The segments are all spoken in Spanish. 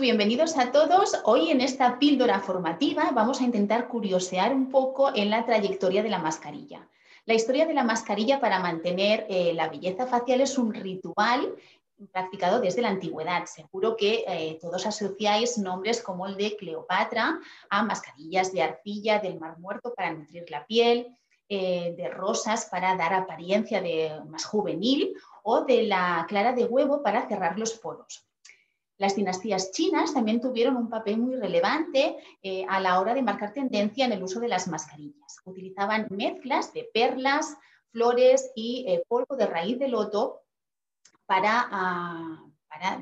Bienvenidos a todos. Hoy en esta píldora formativa vamos a intentar curiosear un poco en la trayectoria de la mascarilla. La historia de la mascarilla para mantener eh, la belleza facial es un ritual practicado desde la antigüedad. Seguro que eh, todos asociáis nombres como el de Cleopatra a mascarillas de arcilla del Mar Muerto para nutrir la piel, eh, de rosas para dar apariencia de más juvenil o de la clara de huevo para cerrar los poros. Las dinastías chinas también tuvieron un papel muy relevante eh, a la hora de marcar tendencia en el uso de las mascarillas. Utilizaban mezclas de perlas, flores y polvo de raíz de loto para, ah,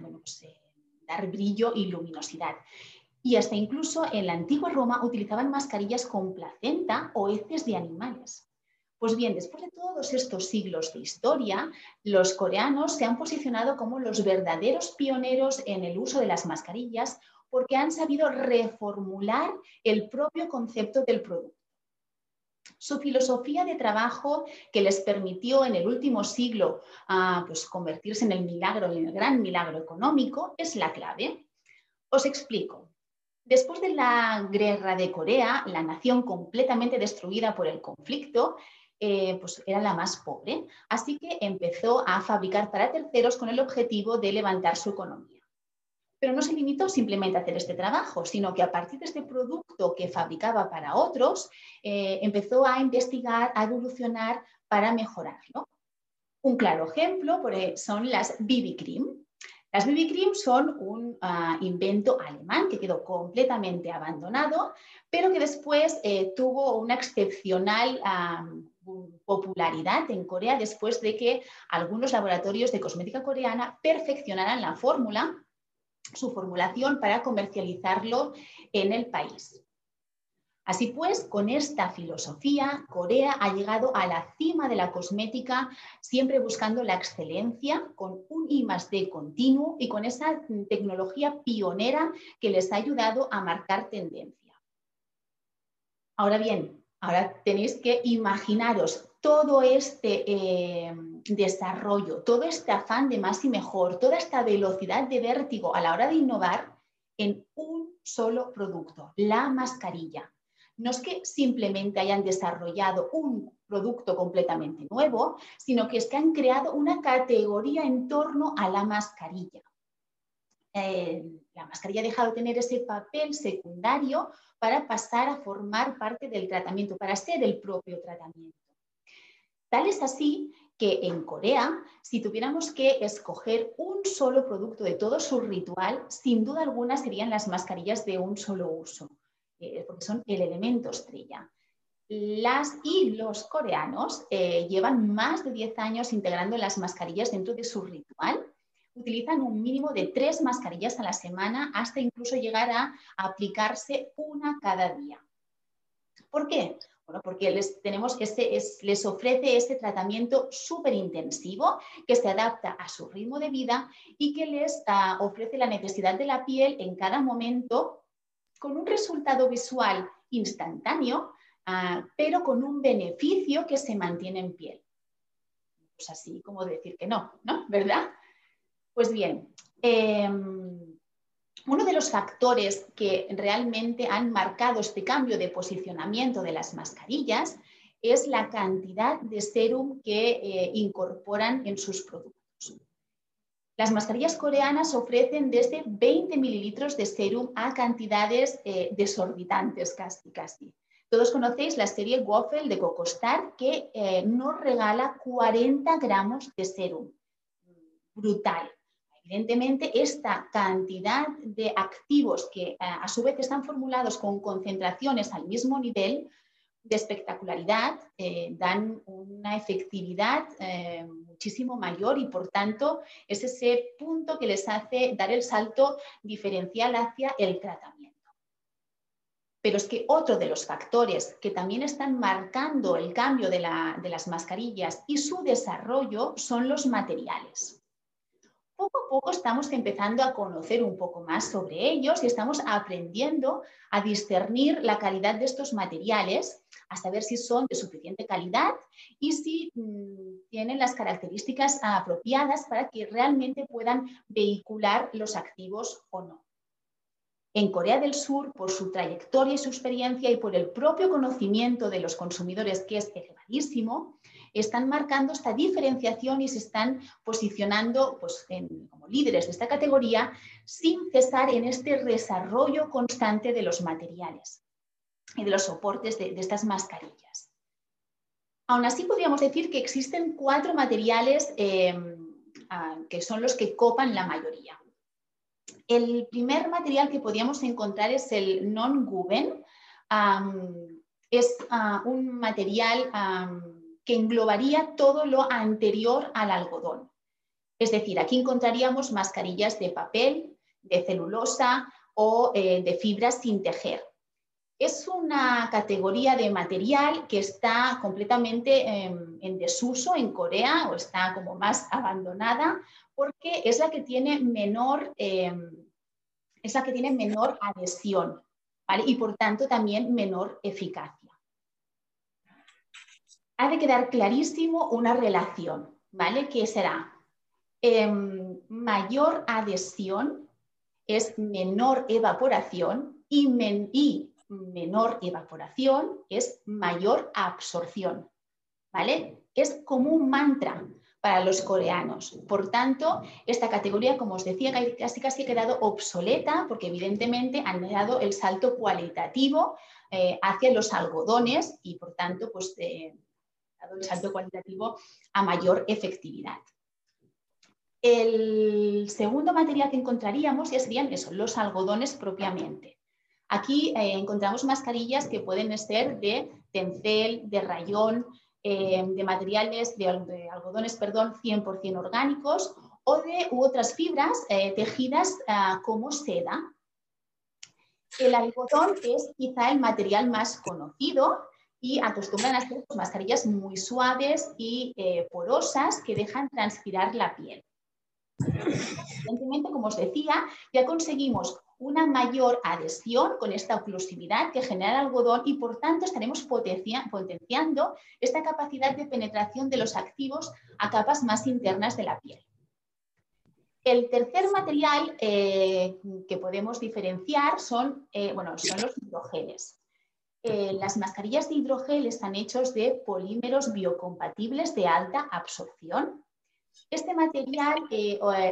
pues, eh, dar brillo y luminosidad. Y hasta incluso en la antigua Roma utilizaban mascarillas con placenta o heces de animales. Pues bien, después de todos estos siglos de historia, los coreanos se han posicionado como los verdaderos pioneros en el uso de las mascarillas porque han sabido reformular el propio concepto del producto. Su filosofía de trabajo que les permitió en el último siglo ah, pues, convertirse en el milagro, en el gran milagro económico, es la clave. Os explico. Después de la guerra de Corea, la nación completamente destruida por el conflicto, eh, pues era la más pobre, así que empezó a fabricar para terceros con el objetivo de levantar su economía. Pero no se limitó simplemente a hacer este trabajo, sino que a partir de este producto que fabricaba para otros, eh, empezó a investigar, a evolucionar para mejorarlo. Un claro ejemplo e, son las BB Cream. Las BB Cream son un ah, invento alemán que quedó completamente abandonado, pero que después eh, tuvo una excepcional ah, popularidad en Corea después de que algunos laboratorios de cosmética coreana perfeccionaran la fórmula su formulación para comercializarlo en el país. Así pues, con esta filosofía, Corea ha llegado a la cima de la cosmética, siempre buscando la excelencia, con un I continuo y con esa tecnología pionera que les ha ayudado a marcar tendencia. Ahora bien, ahora tenéis que imaginaros todo este eh, desarrollo, todo este afán de más y mejor, toda esta velocidad de vértigo a la hora de innovar en un solo producto, la mascarilla. No es que simplemente hayan desarrollado un producto completamente nuevo, sino que es que han creado una categoría en torno a la mascarilla. Eh, la mascarilla ha dejado de tener ese papel secundario para pasar a formar parte del tratamiento, para ser el propio tratamiento. Tal es así que en Corea, si tuviéramos que escoger un solo producto de todo su ritual, sin duda alguna serían las mascarillas de un solo uso, eh, porque son el elemento estrella. Las y los coreanos eh, llevan más de 10 años integrando las mascarillas dentro de su ritual. Utilizan un mínimo de tres mascarillas a la semana hasta incluso llegar a aplicarse una cada día. ¿Por qué? Bueno, porque les, tenemos les ofrece este tratamiento súper intensivo que se adapta a su ritmo de vida y que les ah, ofrece la necesidad de la piel en cada momento con un resultado visual instantáneo, ah, pero con un beneficio que se mantiene en piel. Pues así como decir que no, ¿no? ¿Verdad? Pues bien, em, uno de los factores que realmente han marcado este cambio de posicionamiento de las mascarillas es la cantidad de serum que eh, incorporan en sus productos. Las mascarillas coreanas ofrecen desde 20 mililitros de serum a cantidades eh, desorbitantes casi, casi. Todos conocéis la serie Waffle de Cocostar que eh, nos regala 40 gramos de serum. Brutal. Evidentemente, esta cantidad de activos que eh, a su vez están formulados con concentraciones al mismo nivel de espectacularidad eh, dan una efectividad eh, muchísimo mayor y por tanto es ese punto que les hace dar el salto diferencial hacia el tratamiento. Pero es que otro de los factores que también están marcando el cambio de las mascarillas y su desarrollo son los materiales poco a poco estamos empezando a conocer un poco más sobre ellos y estamos aprendiendo a discernir la calidad de estos materiales, a saber si son de suficiente calidad y si mm, tienen las características apropiadas para que realmente puedan vehicular los activos o no. En Corea del Sur, por su trayectoria y su experiencia y por el propio conocimiento de los consumidores, que es elevadísimo, están marcando esta diferenciación y se están posicionando pues, como líderes de esta categoría sin cesar en este desarrollo constante de los materiales y de los soportes de, estas mascarillas. Aún así, podríamos decir que existen cuatro materiales em, que son los que copan la mayoría. El primer material que podríamos encontrar es el non-guben. es un material que englobaría todo lo anterior al algodón. Es decir, aquí encontraríamos mascarillas de papel, de celulosa o eh, de fibras sin tejer. Es una categoría de material que está completamente em, en desuso en Corea o está como más abandonada porque es la que tiene menor, em, es la que tiene menor adhesión y por tanto también menor eficacia. Ha de quedar clarísimo una relación, ¿vale? Que será em, mayor adhesión es menor evaporación y, y, menor evaporación es mayor absorción, ¿vale? Es como un mantra para los coreanos. Por tanto, esta categoría, como os decía, casi casi ha quedado obsoleta porque evidentemente han dado el salto cualitativo eh, hacia los algodones y por tanto, pues eh, el salto cualitativo a mayor efectividad. El segundo material que encontraríamos ya serían eso, los algodones propiamente. Aquí eh, encontramos mascarillas que pueden ser de tencel, de rayón, eh, de materiales, de, algodones, perdón, 100% orgánicos o de u otras fibras eh, tejidas ah, como seda. El algodón es quizá el material más conocido y acostumbran a hacer pues, mascarillas muy suaves y porosas que dejan transpirar la piel. Evidentemente, como os decía, ya conseguimos una mayor adhesión con esta oclusividad que genera el algodón y por tanto estaremos potenciando esta capacidad de penetración de los activos a capas más internas de la piel. El tercer material eh, que podemos diferenciar son, eh, bueno, son los hidrogeles. Eh, las mascarillas de hidrogel están hechos de polímeros biocompatibles de alta absorción. Este material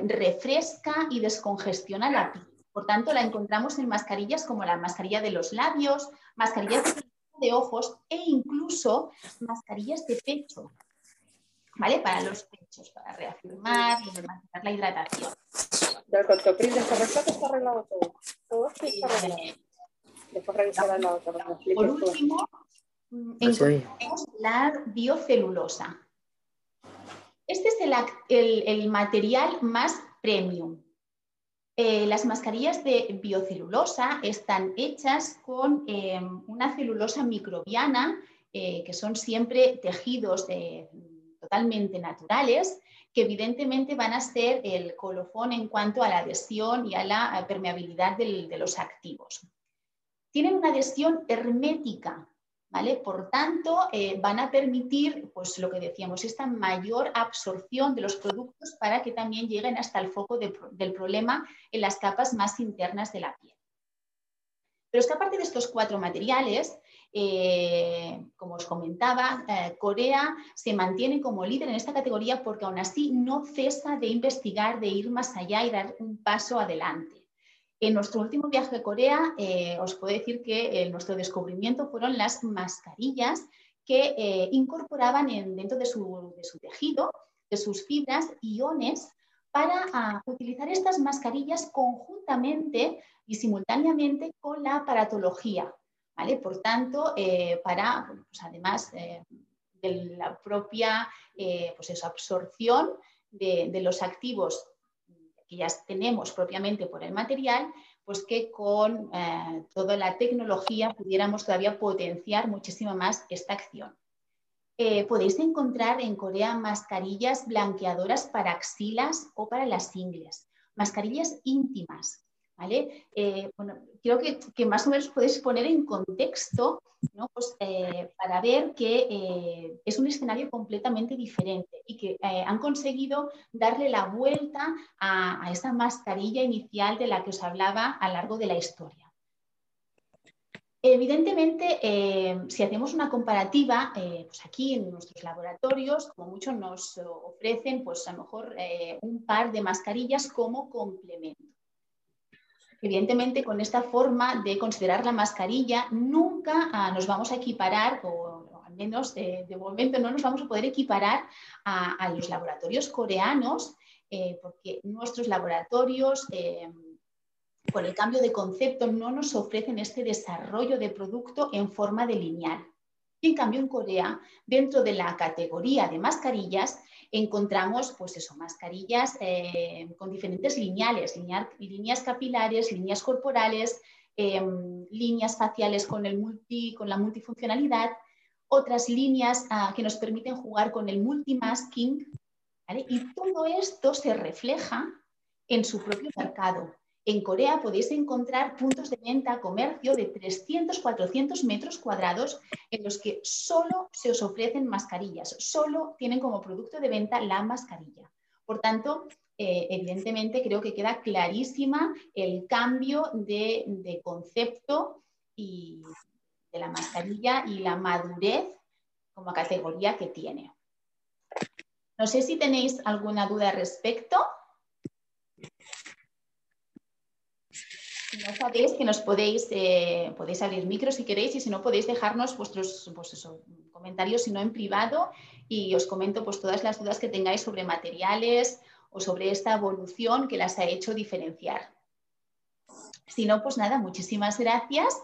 refresca y descongestiona la piel. Por tanto, la encontramos en mascarillas como la mascarilla de los labios, mascarillas de ojos e incluso mascarillas de pecho. ¿Vale? Para los pechos, para reafirmar y mantener la hidratación. Del está arreglado todo. Todo está arreglado. Por último, encontramos la biocelulosa. Este es el, material más premium. Eh, las mascarillas de biocelulosa están hechas con eh, una celulosa microbiana, eh, que son siempre tejidos totalmente naturales, que evidentemente van a ser el colofón en cuanto a la adhesión y a la permeabilidad de los activos. Tienen una adhesión hermética, Por tanto, eh, van a permitir, pues lo que decíamos, esta mayor absorción de los productos para que también lleguen hasta el foco del problema en las capas más internas de la piel. Pero es que aparte de estos cuatro materiales, eh, como os comentaba, eh, Corea se mantiene como líder en esta categoría porque aún así no cesa de investigar, de ir más allá y dar un paso adelante. En nuestro último viaje a Corea, eh, os puedo decir que eh, nuestro descubrimiento fueron las mascarillas que eh, incorporaban dentro de su, tejido, de sus fibras, iones para ah, utilizar estas mascarillas conjuntamente y simultáneamente con la aparatología. ¿vale? Por tanto, para, pues, además de la propia pues absorción de, de los activos que ya tenemos propiamente por el material, pues que con eh, toda la tecnología pudiéramos todavía potenciar muchísimo más esta acción. Eh, podéis encontrar en Corea mascarillas blanqueadoras para axilas o para las ingles, mascarillas íntimas, Eh, bueno, creo que, más o menos podéis poner en contexto pues, eh, para ver que eh, es un escenario completamente diferente y que han conseguido darle la vuelta a, esa mascarilla inicial de la que os hablaba a lo largo de la historia. Evidentemente, si hacemos una comparativa, pues aquí en nuestros laboratorios, como muchos nos ofrecen, pues a lo mejor un par de mascarillas como complemento. Evidentemente, con esta forma de considerar la mascarilla, nunca ah, nos vamos a equiparar, o, al menos de, momento no nos vamos a poder equiparar a los laboratorios coreanos, porque nuestros laboratorios por el cambio de concepto, no nos ofrecen este desarrollo de producto en forma de lineal. Y en cambio, en Corea, dentro de la categoría de mascarillas, encontramos pues eso, mascarillas eh, con diferentes lineales, líneas capilares, líneas corporales, em, líneas faciales con, el multi, con la multifuncionalidad, otras líneas ah, que nos permiten jugar con el multimasking. Y todo esto se refleja en su propio mercado. En Corea podéis encontrar puntos de venta, comercio de 300, 400 metros cuadrados en los que solo se os ofrecen mascarillas, solo tienen como producto de venta la mascarilla. Por tanto, eh, evidentemente creo que queda clarísima el cambio de, concepto y de la mascarilla y la madurez como categoría que tiene. No sé si tenéis alguna duda al respecto. Si no sabéis que nos podéis, eh, podéis abrir micro si queréis y si no podéis dejarnos vuestros pues comentarios, si no en privado, y os comento pues, todas las dudas que tengáis sobre materiales o sobre esta evolución que las ha hecho diferenciar. Si no, pues nada, muchísimas gracias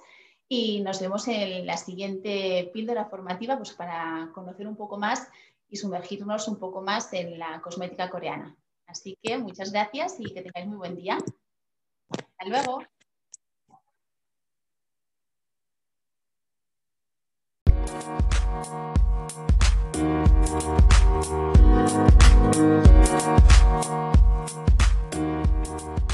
y nos vemos en la siguiente píldora formativa pues, para conocer un poco más y sumergirnos un poco más en la cosmética coreana. Así que muchas gracias y que tengáis muy buen día. Hasta luego. Thank you.